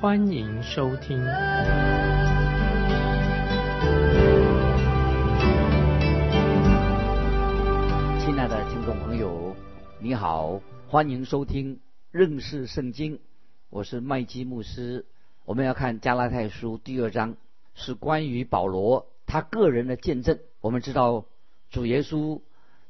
欢迎收听。亲爱的听众朋友，你好，欢迎收听认识圣经，我是麦基牧师。我们要看加拉太书第二章，是关于保罗他个人的见证。我们知道。主耶稣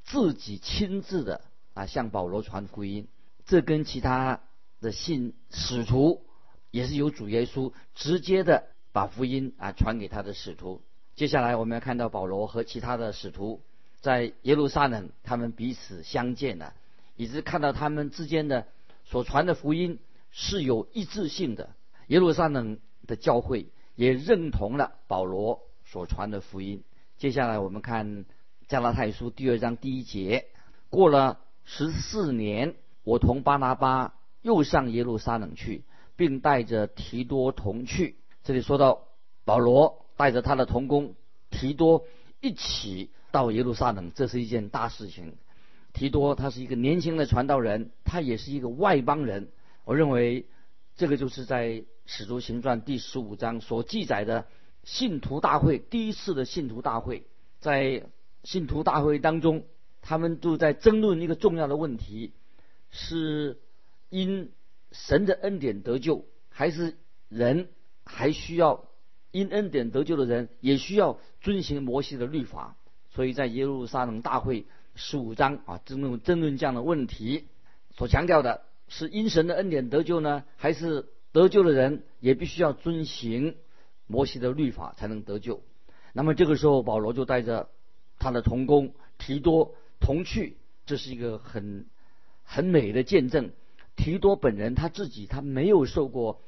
自己亲自的啊向保罗传福音，这跟其他的信使徒也是由主耶稣直接的把福音啊传给他的使徒。接下来我们要看到保罗和其他的使徒在耶路撒冷，他们彼此相见了，以及看到他们之间的所传的福音是有一致性的。耶路撒冷的教会也认同了保罗所传的福音。接下来我们看。加拉太书第二章第一节，过了十四年，我同巴拿巴又上耶路撒冷去，并带着提多同去。这里说到保罗带着他的同工提多一起到耶路撒冷，这是一件大事情。提多他是一个年轻的传道人，他也是一个外邦人。我认为这个就是在使徒行传第十五章所记载的信徒大会第一次的信徒大会，在。信徒大会当中，他们都在争论一个重要的问题：是因神的恩典得救，还是人还需要因恩典得救的人也需要遵循摩西的律法？所以在耶路撒冷大会十五章啊，争论争论这样的问题，所强调的是因神的恩典得救呢，还是得救的人也必须要遵循摩西的律法才能得救？那么这个时候，保罗就带着。他的同工提多同去，这是一个很很美的见证。提多本人他自己他没有受过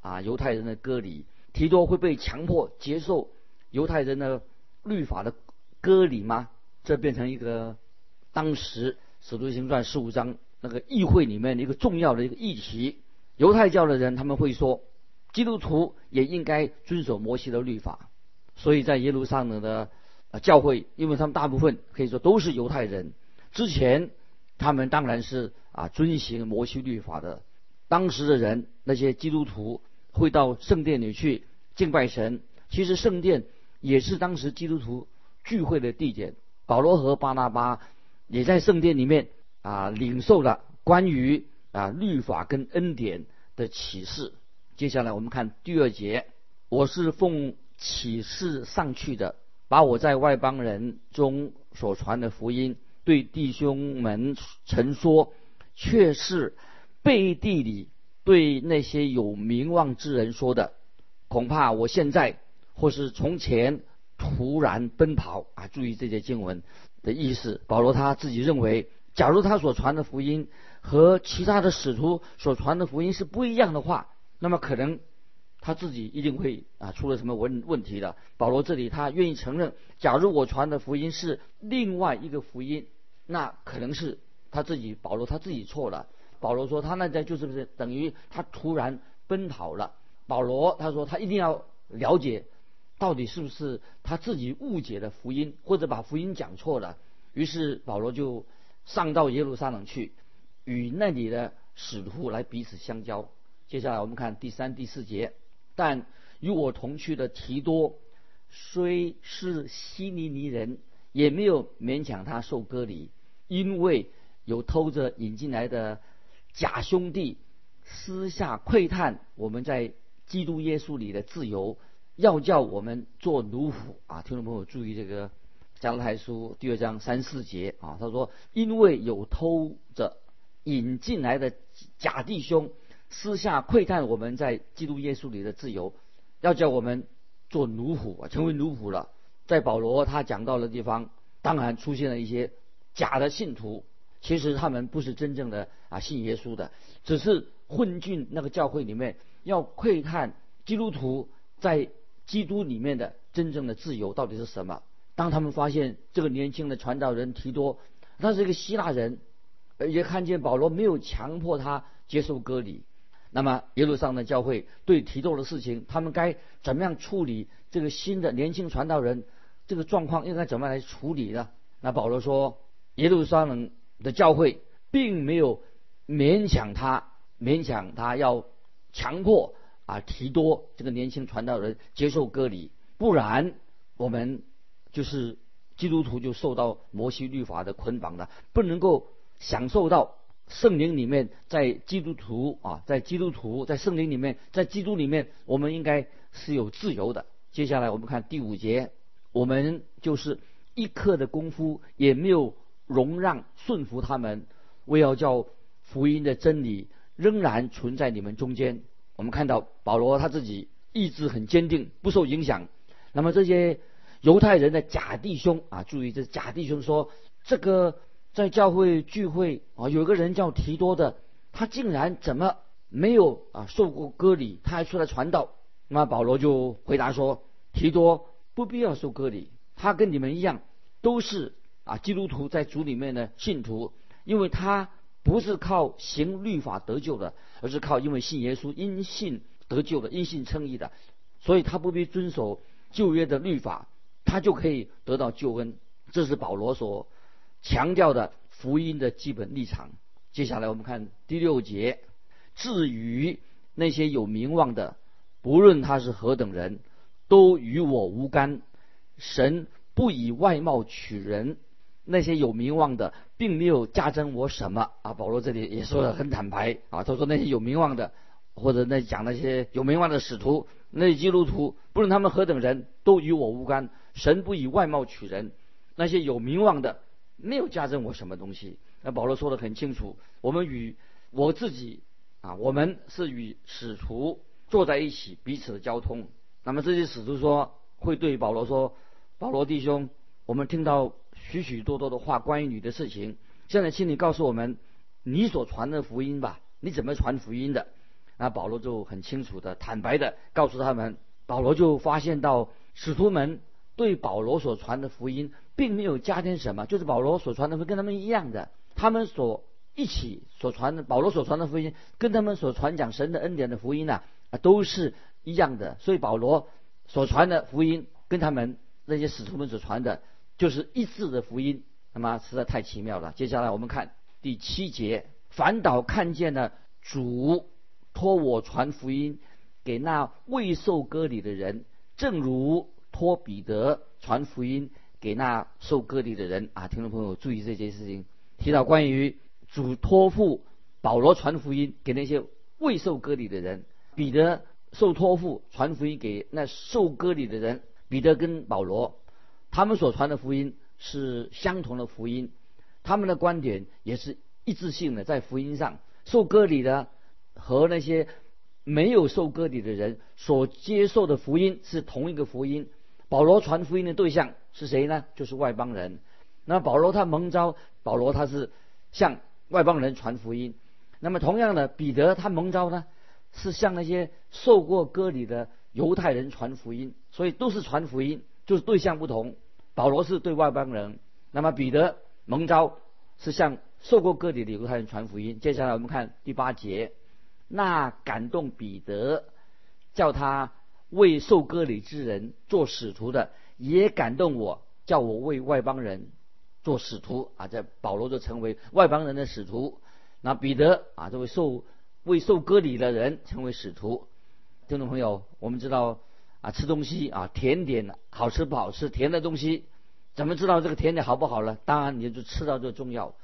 啊犹太人的割礼，提多会被强迫接受犹太人的律法的割礼吗？这变成一个当时使徒行传十五章那个议会里面的一个重要的一个议题。犹太教的人他们会说，基督徒也应该遵守摩西的律法，所以在耶路撒冷的。教会，因为他们大部分可以说都是犹太人，之前他们当然是啊遵行摩西律法的。当时的人，那些基督徒会到圣殿里去敬拜神。其实圣殿也是当时基督徒聚会的地点。保罗和巴拿巴也在圣殿里面啊领受了关于啊律法跟恩典的启示。接下来我们看第二节，我是奉启示上去的。把我在外邦人中所传的福音对弟兄们曾说，却是背地里对那些有名望之人说的。恐怕我现在或是从前突然奔跑啊！注意这些经文的意思。保罗他自己认为，假如他所传的福音和其他的使徒所传的福音是不一样的话，那么可能。他自己一定会啊出了什么问问题的。保罗这里他愿意承认，假如我传的福音是另外一个福音，那可能是他自己保罗他自己错了。保罗说他那在就是不是等于他突然奔跑了。保罗他说他一定要了解到底是不是他自己误解了福音，或者把福音讲错了。于是保罗就上到耶路撒冷去，与那里的使徒来彼此相交。接下来我们看第三、第四节。但与我同去的提多，虽是希尼尼人，也没有勉强他受割礼，因为有偷着引进来的假兄弟私下窥探我们在基督耶稣里的自由，要叫我们做奴仆啊！听众朋友注意这个加拉太书第二章三四节啊，他说因为有偷着引进来的假弟兄。私下窥探我们在基督耶稣里的自由，要叫我们做奴仆啊，成为奴仆了。在保罗他讲到的地方，当然出现了一些假的信徒，其实他们不是真正的啊信耶稣的，只是混进那个教会里面，要窥探基督徒在基督里面的真正的自由到底是什么。当他们发现这个年轻的传道人提多，他是一个希腊人，也看见保罗没有强迫他接受割礼，那么耶路撒冷教会对提多的事情，他们该怎么样处理这个新的年轻传道人这个状况应该怎么来处理呢？那保罗说，耶路撒冷的教会并没有勉强他，勉强他要强迫啊提多这个年轻传道人接受割礼，不然我们。就是基督徒就受到摩西律法的捆绑了，不能够享受到圣灵里面在基督徒啊，在基督徒在圣灵里面，在基督里面，我们应该是有自由的。接下来我们看第五节，我们就是一刻的功夫也没有容让顺服他们，为要叫福音的真理仍然存在你们中间。我们看到保罗他自己意志很坚定，不受影响。那么这些。犹太人的假弟兄啊，注意这假弟兄说，这个在教会聚会啊，有个人叫提多的，他竟然怎么没有啊受过割礼，他还出来传道？那保罗就回答说，提多不必要受割礼，他跟你们一样，都是啊基督徒在主里面的信徒，因为他不是靠行律法得救的，而是靠因为信耶稣因信得救的，因信称义的，所以他不必遵守旧约的律法。他就可以得到救恩，这是保罗所强调的福音的基本立场。接下来我们看第六节，至于那些有名望的，不论他是何等人，都与我无干。神不以外貌取人，那些有名望的，并没有加增我什么啊。保罗这里也说的很坦白啊，他说那些有名望的，或者那讲那些有名望的使徒，那些基督徒，不论他们何等人，都与我无干。神不以外貌取人，那些有名望的没有加增我什么东西。那保罗说的很清楚，我们与我自己啊，我们是与使徒坐在一起，彼此的交通。那么这些使徒说会对保罗说：“保罗弟兄，我们听到许许多多的话关于你的事情，现在请你告诉我们你所传的福音吧，你怎么传福音的？”那保罗就很清楚的、坦白的告诉他们。保罗就发现到使徒们。对保罗所传的福音，并没有加添什么，就是保罗所传的会跟他们一样的，他们所一起所传的保罗所传的福音，跟他们所传讲神的恩典的福音呢，啊，都是一样的。所以保罗所传的福音，跟他们那些使徒们所传的，就是一致的福音。那么实在太奇妙了。接下来我们看第七节，反倒看见了主托我传福音给那未受割礼的人，正如。托彼得传福音给那受割礼的人啊，听众朋友注意这件事情，提到关于主托付保罗传福音给那些未受割礼的人，彼得受托付传福音给那受割礼的人，彼得跟保罗他们所传的福音是相同的福音，他们的观点也是一致性的，在福音上受割礼的和那些没有受割礼的人所接受的福音是同一个福音。保罗传福音的对象是谁呢？就是外邦人。那保罗他蒙召，保罗他是向外邦人传福音。那么同样的，彼得他蒙召呢，是向那些受过割礼的犹太人传福音。所以都是传福音，就是对象不同。保罗是对外邦人，那么彼得蒙召是向受过割礼的犹太人传福音。接下来我们看第八节，那感动彼得，叫他。为受割礼之人做使徒的，也感动我，叫我为外邦人做使徒啊！在保罗就成为外邦人的使徒。那彼得啊，这位受为受割礼的人成为使徒。听众朋友，我们知道啊，吃东西啊，甜点好吃不好吃？甜的东西怎么知道这个甜点好不好呢？当然，你就吃到最重要。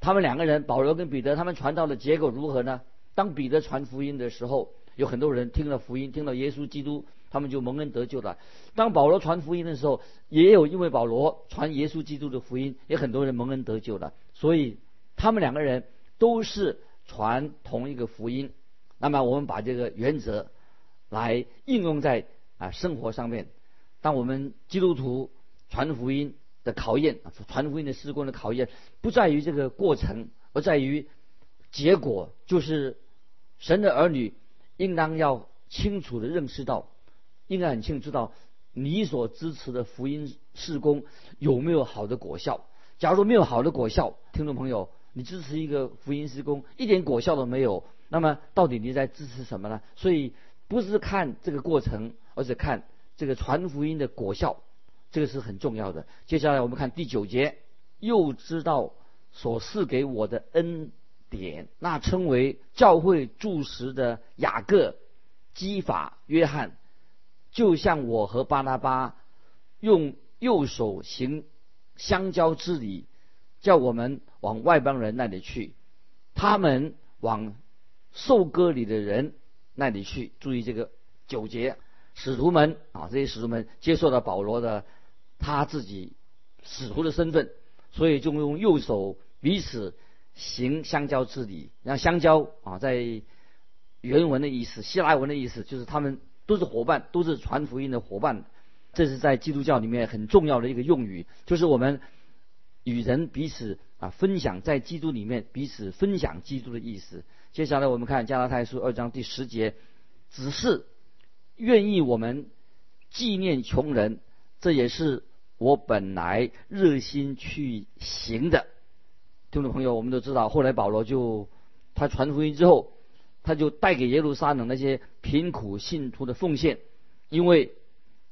他们两个人，保罗跟彼得，他们传道的结果如何呢？当彼得传福音的时候，有很多人听了福音，听到耶稣基督。他们就蒙恩得救了。当保罗传福音的时候，也有因为保罗传耶稣基督的福音，也很多人蒙恩得救了。所以他们两个人都是传同一个福音。那么我们把这个原则来应用在啊生活上面。当我们基督徒传福音的考验，传福音的施工的考验，不在于这个过程，而在于结果，就是神的儿女应当要清楚的认识到。应该很清楚知道你所支持的福音事工有没有好的果效。假如没有好的果效，听众朋友，你支持一个福音事工一点果效都没有，那么到底你在支持什么呢？所以不是看这个过程，而是看这个传福音的果效，这个是很重要的。接下来我们看第九节，又知道所赐给我的恩典，那称为教会柱石的雅各、基法、约翰，就像我和巴拿巴用右手行。相交之礼，叫我们往外邦人那里去，他们往受割礼的人那里去。注意这个九节，使徒们啊，这些使徒们接受了保罗的他自己使徒的身份，所以就用右手彼此行相交之礼。然后相交啊，在原文的意思，希腊文的意思就是他们都是伙伴，都是传福音的伙伴。这是在基督教里面很重要的一个用语，就是我们与人彼此啊分享，在基督里面彼此分享基督的意思。接下来我们看加拉太书二章第十节，只是愿意我们纪念穷人，这也是我本来热心去行的。听众朋友，我们都知道，后来保罗就他传福音之后，他就带给耶路撒冷那些贫苦信徒的奉献，因为。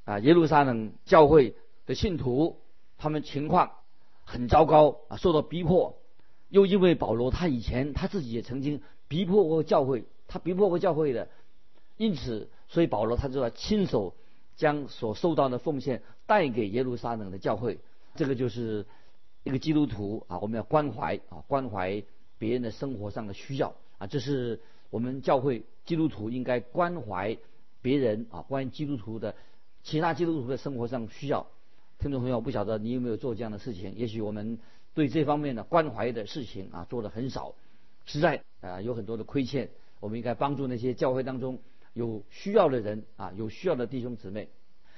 啊，耶路撒冷教会的信徒，他们情况很糟糕啊，受到逼迫。又因为保罗他以前他自己也曾经逼迫过教会，他逼迫过教会的，因此，所以保罗他就要亲手将所受到的奉献带给耶路撒冷的教会。这个就是一个基督徒啊，我们要关怀啊，关怀别人的生活上的需要啊，这是我们教会基督徒应该关怀别人啊，关于基督徒的。其他基督徒的生活上需要，听众朋友不晓得你有没有做这样的事情？也许我们对这方面的关怀的事情啊做的很少，实在啊有很多的亏欠。我们应该帮助那些教会当中有需要的人啊，有需要的弟兄姊妹。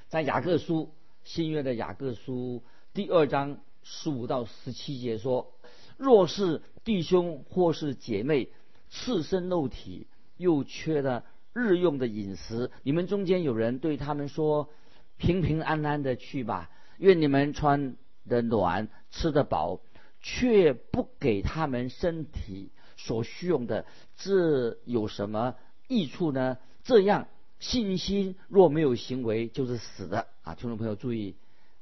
在雅各书新约的雅各书第二章十五到十七节说：若是弟兄或是姐妹赤身肉体，又缺了。日用的饮食，你们中间有人对他们说：“平平安安的去吧，愿你们穿的暖，吃的饱，却不给他们身体所需用的，这有什么益处呢？”这样信心若没有行为，就是死的啊！听众朋友注意，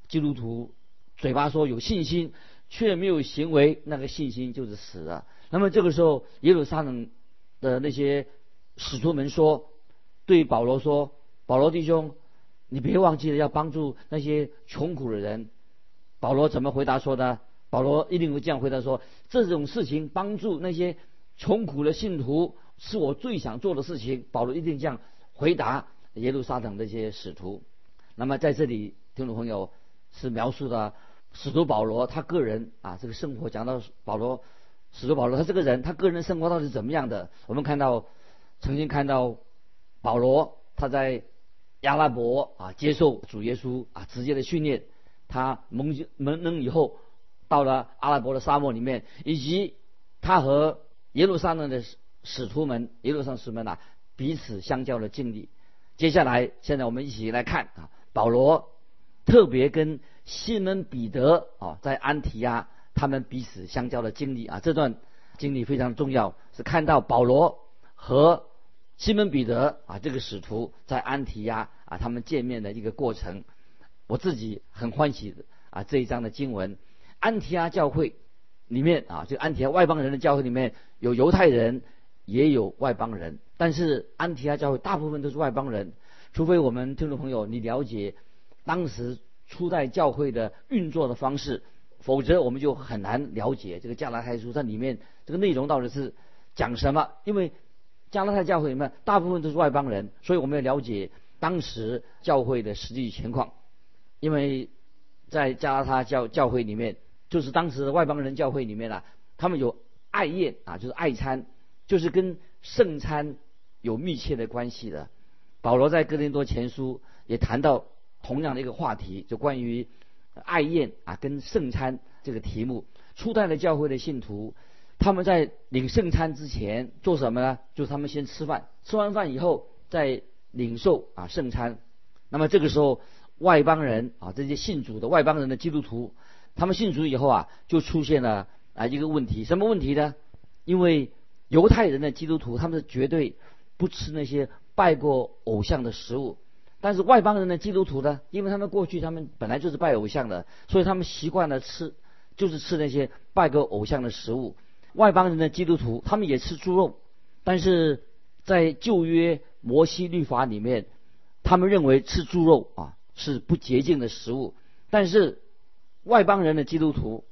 基督徒嘴巴说有信心，却没有行为，那个信心就是死的。那么这个时候，耶路撒冷的那些。使徒们说：“对保罗说，保罗弟兄，你别忘记了要帮助那些穷苦的人。”保罗怎么回答说的？保罗一定会这样回答说：“这种事情帮助那些穷苦的信徒，是我最想做的事情。”保罗一定这样回答耶路撒冷那些使徒。那么在这里，听众朋友是描述的使徒保罗他个人啊这个生活，讲到保罗使徒保罗他这个人，他个人生活到底怎么样的？我们看到。曾经看到保罗他在亚拉伯啊接受主耶稣啊直接的训练，他蒙蒙恩以后到了阿拉伯的沙漠里面，以及他和耶路撒冷的使使徒们耶路撒冷使们啊彼此相交的经历。接下来，现在我们一起来看啊保罗特别跟西门彼得啊在安提亚他们彼此相交的经历啊这段经历非常重要，是看到保罗和西门彼得啊，这个使徒在安提亚啊，他们见面的一个过程，我自己很欢喜的啊。这一章的经文，安提亚教会里面啊，就安提亚外邦人的教会里面有犹太人，也有外邦人，但是安提亚教会大部分都是外邦人，除非我们听众朋友你了解当时初代教会的运作的方式，否则我们就很难了解这个加拉太书它里面这个内容到底是讲什么，因为。加拉太教会里面大部分都是外邦人，所以我们要了解当时教会的实际情况。因为在加拉太教教会里面，就是当时的外邦人教会里面啊，他们有爱宴啊，就是爱餐，就是跟圣餐有密切的关系的。保罗在哥林多前书也谈到同样的一个话题，就关于爱宴啊跟圣餐这个题目。初代的教会的信徒。他们在领圣餐之前做什么呢？就是他们先吃饭，吃完饭以后再领受啊圣餐。那么这个时候，外邦人啊，这些信主的外邦人的基督徒，他们信主以后啊，就出现了啊一个问题，什么问题呢？因为犹太人的基督徒，他们是绝对不吃那些拜过偶像的食物。但是外邦人的基督徒呢，因为他们过去他们本来就是拜偶像的，所以他们习惯了吃，就是吃那些拜过偶像的食物。外邦人的基督徒，他们也吃猪肉，但是在旧约摩西律法里面，他们认为吃猪肉啊是不洁净的食物。但是外邦人的基督徒，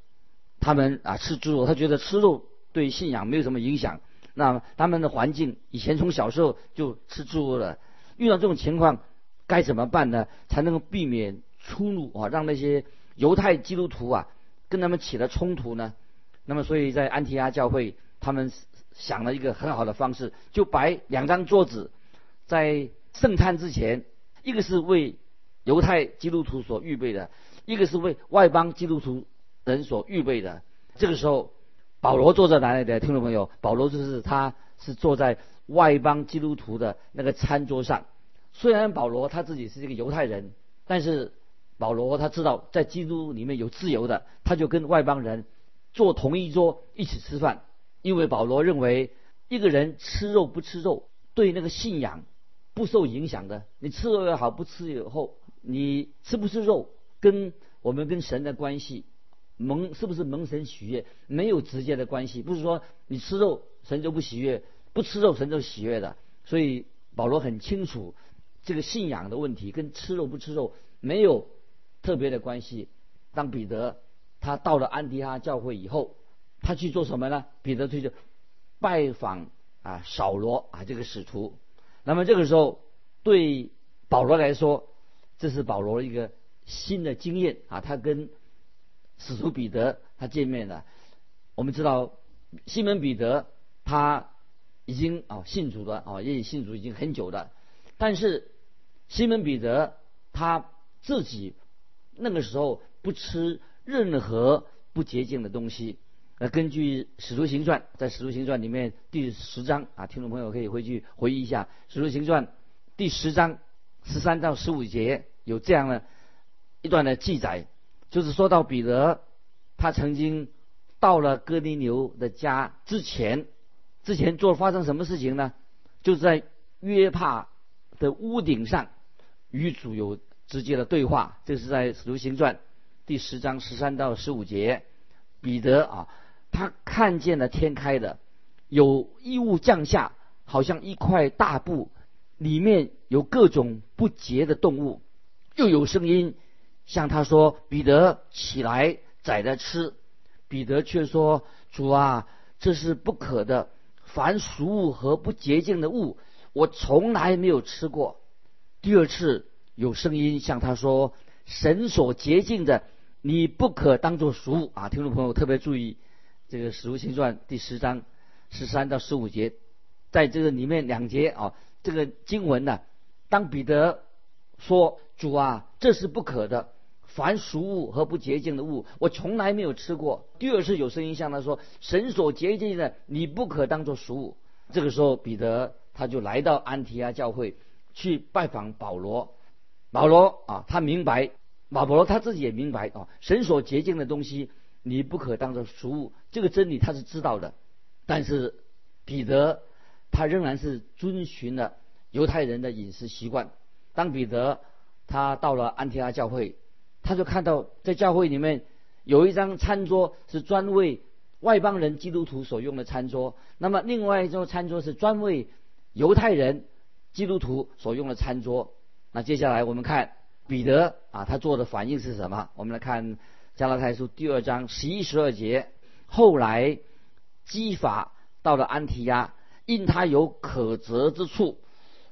他们啊吃猪肉，他觉得吃肉。对信仰没有什么影响，那他们的环境以前从小时候就吃猪肉了，遇到这种情况该怎么办呢？才能够避免出入啊，让那些犹太基督徒啊跟他们起了冲突呢？那么，所以在安提阿教会，他们想了一个很好的方式，就摆两张桌子在圣餐之前，一个是为犹太基督徒所预备的，一个是为外邦基督徒人所预备的。这个时候。保罗坐在哪里的？听众朋友，保罗就是他是坐在外邦基督徒的那个餐桌上。虽然保罗他自己是一个犹太人，但是保罗他知道在基督里面有自由的，他就跟外邦人坐同一桌一起吃饭。因为保罗认为一个人吃肉不吃肉，对那个信仰不受影响的。你吃肉也好，不吃以后，你吃不吃肉跟我们跟神的关系。蒙是不是蒙神喜悦没有直接的关系，不是说你吃肉神就不喜悦，不吃肉神就喜悦的。所以保罗很清楚这个信仰的问题跟吃肉不吃肉没有特别的关系。当彼得他到了安提阿教会以后，他去做什么呢？彼得去拜访啊扫罗啊这个使徒。那么这个时候对保罗来说，这是保罗一个新的经验啊，他跟。使徒彼得他见面了，我们知道西门彼得他已经啊信主了啊，也信主已经很久了，但是西门彼得他自己那个时候不吃任何不洁净的东西。呃，根据使徒行传，在使徒行传里面第十章啊，听众朋友可以回去回忆一下使徒行传第十章十三到十五节有这样的一段的记载。就是说到彼得，他曾经到了哥尼流的家之前，之前做发生什么事情呢？就是在约帕的屋顶上与主有直接的对话。这是在使徒行传第十章十三到十五节。彼得啊，他看见了天开的，有异物降下，好像一块大布，里面有各种不洁的动物，又有声音。向他说：“彼得起来宰着吃。”彼得却说：“主啊，这是不可的。凡俗物和不洁净的物，我从来没有吃过。”第二次有声音向他说：“神所洁净的，你不可当作俗物。”啊，听众朋友特别注意，这个《使徒行传》第十章十三到十五节，在这个里面两节啊，这个经文呢，当彼得说：“主啊，这是不可的。”凡俗物和不洁净的物，我从来没有吃过。第二次有声音向他说：“神所洁净的，你不可当作俗物。”这个时候，彼得他就来到安提阿教会去拜访保罗。保罗啊，他明白，马伯罗他自己也明白啊，神所洁净的东西，你不可当作俗物。这个真理他是知道的。但是彼得他仍然是遵循了犹太人的饮食习惯。当彼得他到了安提阿教会。他就看到在教会里面有一张餐桌是专为外邦人基督徒所用的餐桌，那么另外一张餐桌是专为犹太人基督徒所用的餐桌。那接下来我们看彼得啊，他做的反应是什么？我们来看加拉太书第二章十一十二节。后来基法到了安提亚，因他有可责之处，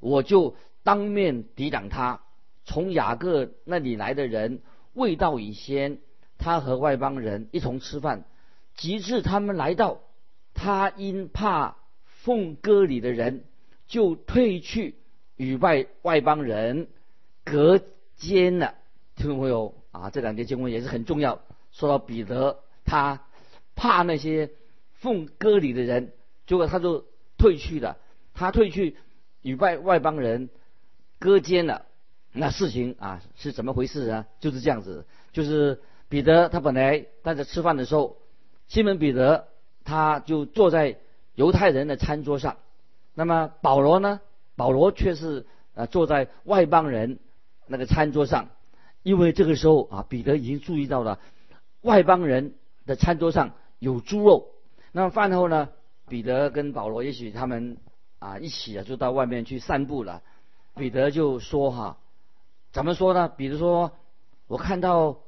我就当面抵挡他。从雅各那里来的人。未到以先，他和外邦人一同吃饭。及至他们来到，他因怕奉割礼的人，就退去与外外邦人隔奸了。听众朋友啊，这两节经文也是很重要。说到彼得，他怕那些奉割礼的人，结果他就退去了。他退去与外外邦人割奸了。那事情啊是怎么回事呢？就是这样子，就是彼得他本来大家吃饭的时候，西门彼得他就坐在犹太人的餐桌上，那么保罗呢，保罗却是呃坐在外邦人那个餐桌上，因为这个时候啊，彼得已经注意到了外邦人的餐桌上有猪肉。那么饭后呢，彼得跟保罗也许他们啊一起啊就到外面去散步了，彼得就说哈。怎么说呢？比如说，我看到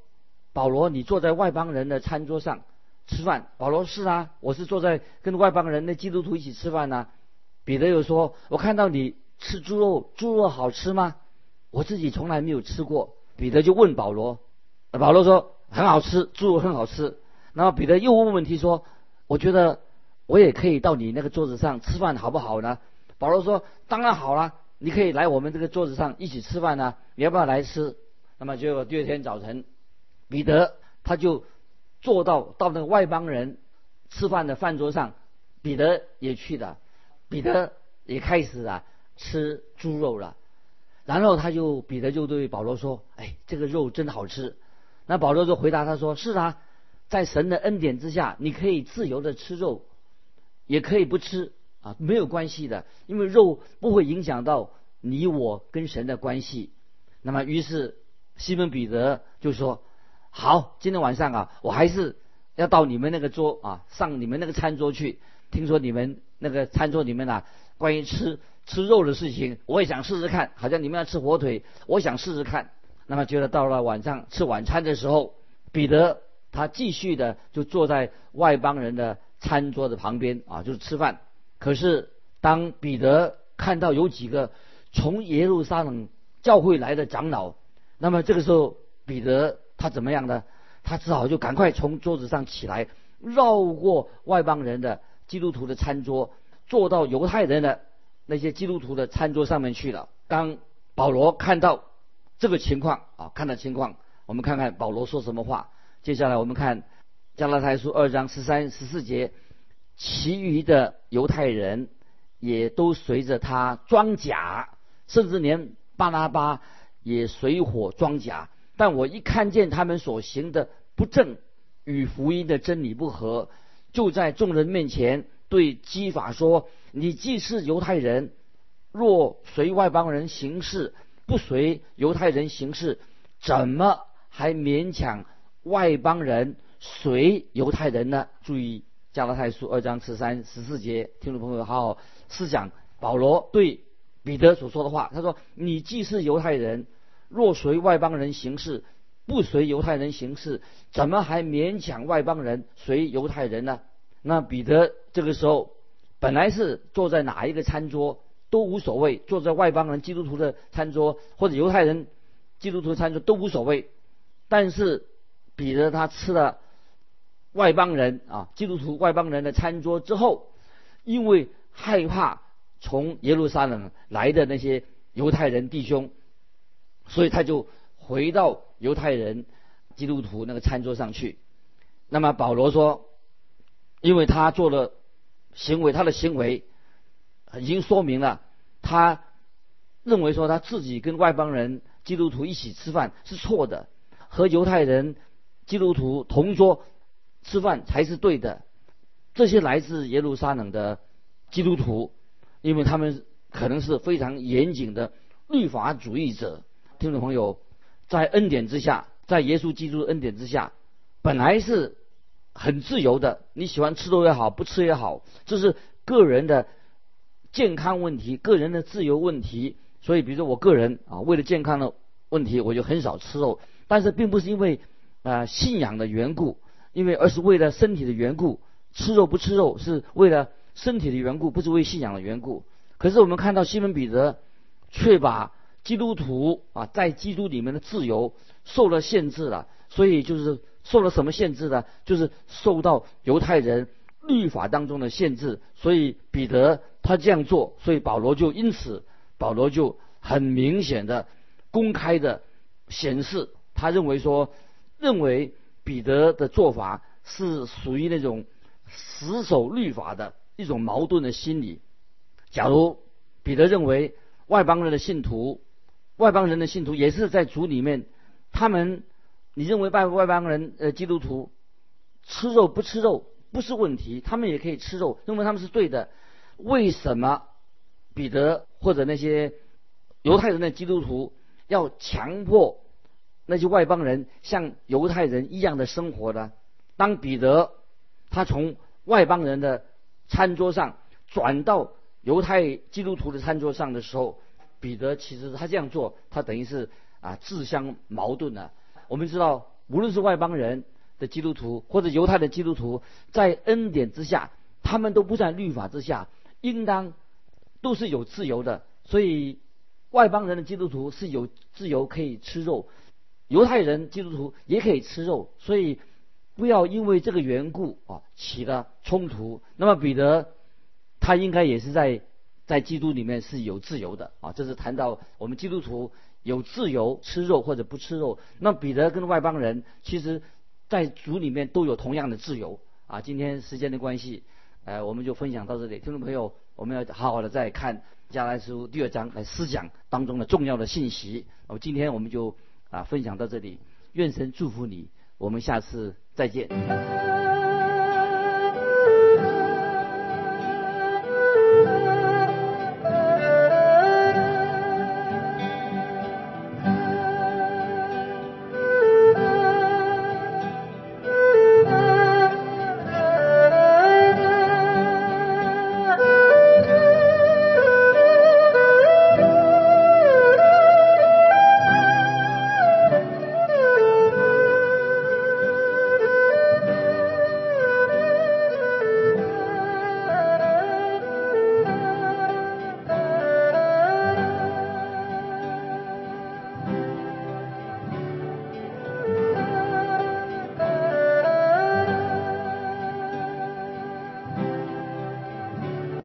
保罗，你坐在外邦人的餐桌上吃饭。保罗是啊，我是坐在跟外邦人的基督徒一起吃饭呢。彼得又说，我看到你吃猪肉，猪肉好吃吗？我自己从来没有吃过。彼得就问保罗，保罗说很好吃，猪肉很好吃。然后彼得又问问题说，我觉得我也可以到你那个桌子上吃饭，好不好呢？保罗说，当然好了。你可以来我们这个桌子上一起吃饭呢，你要不要来吃？那么结果第二天早晨，彼得他就坐到到那个外邦人吃饭的饭桌上，彼得也去了，彼得也开始啊吃猪肉了。然后他就彼得就对保罗说：“哎，这个肉真好吃。”那保罗就回答他说：“是啊，在神的恩典之下，你可以自由的吃肉，也可以不吃。”啊，没有关系的，因为肉不会影响到你我跟神的关系。那么，于是西门彼得就说：“好，今天晚上啊，我还是要到你们那个桌啊，上你们那个餐桌去。听说你们那个餐桌里面啊，关于吃吃肉的事情，我也想试试看。好像你们要吃火腿，我想试试看。那么，觉得到了晚上吃晚餐的时候，彼得他继续的就坐在外邦人的餐桌的旁边啊，就是吃饭。”可是，当彼得看到有几个从耶路撒冷教会来的长老，那么这个时候，彼得他怎么样呢？他只好就赶快从桌子上起来，绕过外邦人的基督徒的餐桌，坐到犹太人的那些基督徒的餐桌上面去了。当保罗看到这个情况啊，看到情况，我们看看保罗说什么话。接下来我们看加拉太书二章十三、十四节。其余的犹太人也都随着他装甲，甚至连巴拿巴也随火装甲。但我一看见他们所行的不正，与福音的真理不合，就在众人面前对基法说：“你既是犹太人，若随外邦人行事，不随犹太人行事，怎么还勉强外邦人随犹太人呢？”注意。加拉太书二章十三十四节，听众朋友好好思想保罗对彼得所说的话。他说：“你既是犹太人，若随外邦人行事，不随犹太人行事，怎么还勉强外邦人随犹太人呢？”那彼得这个时候本来是坐在哪一个餐桌都无所谓，坐在外邦人基督徒的餐桌或者犹太人基督徒餐桌都无所谓。但是彼得他吃了。外邦人啊，基督徒外邦人的餐桌之后，因为害怕从耶路撒冷来的那些犹太人弟兄，所以他就回到犹太人基督徒那个餐桌上去。那么保罗说，因为他做了行为，他的行为已经说明了，他认为说他自己跟外邦人基督徒一起吃饭是错的，和犹太人基督徒同桌。吃饭才是对的。这些来自耶路撒冷的基督徒，因为他们可能是非常严谨的律法主义者。听众朋友，在恩典之下，在耶稣基督恩典之下，本来是很自由的。你喜欢吃肉也好，不吃也好，这是个人的健康问题，个人的自由问题。所以，比如说我个人啊，为了健康的问题，我就很少吃肉。但是，并不是因为啊信仰的缘故。因为而是为了身体的缘故，吃肉不吃肉是为了身体的缘故，不是为信仰的缘故。可是我们看到西门彼得却把基督徒啊在基督里面的自由受了限制了，所以就是受了什么限制呢？就是受到犹太人律法当中的限制。所以彼得他这样做，所以保罗就因此保罗就很明显的公开的显示，他认为说认为。彼得的做法是属于那种死守律法的一种矛盾的心理。假如彼得认为外邦人的信徒、外邦人的信徒也是在主里面，他们你认为外外邦人呃基督徒吃肉不吃肉不是问题，他们也可以吃肉，认为他们是对的。为什么彼得或者那些犹太人的基督徒要强迫那些外邦人像犹太人一样的生活呢？当彼得他从外邦人的餐桌上转到犹太基督徒的餐桌上的时候，彼得其实他这样做，他等于是啊自相矛盾了。我们知道，无论是外邦人的基督徒或者犹太的基督徒，在恩典之下，他们都不在律法之下，应当都是有自由的。所以，外邦人的基督徒是有自由可以吃肉，犹太人基督徒也可以吃肉。所以。不要因为这个缘故啊起了冲突。那么彼得他应该也是在在基督里面是有自由的啊。这是谈到我们基督徒有自由吃肉或者不吃肉。那彼得跟外邦人其实，在主里面都有同样的自由啊。今天时间的关系，呃，我们就分享到这里。听众朋友，我们要好好的再看加拉书第二章来思想当中的重要的信息。那么今天我们就啊分享到这里。愿神祝福你。我们下次再见。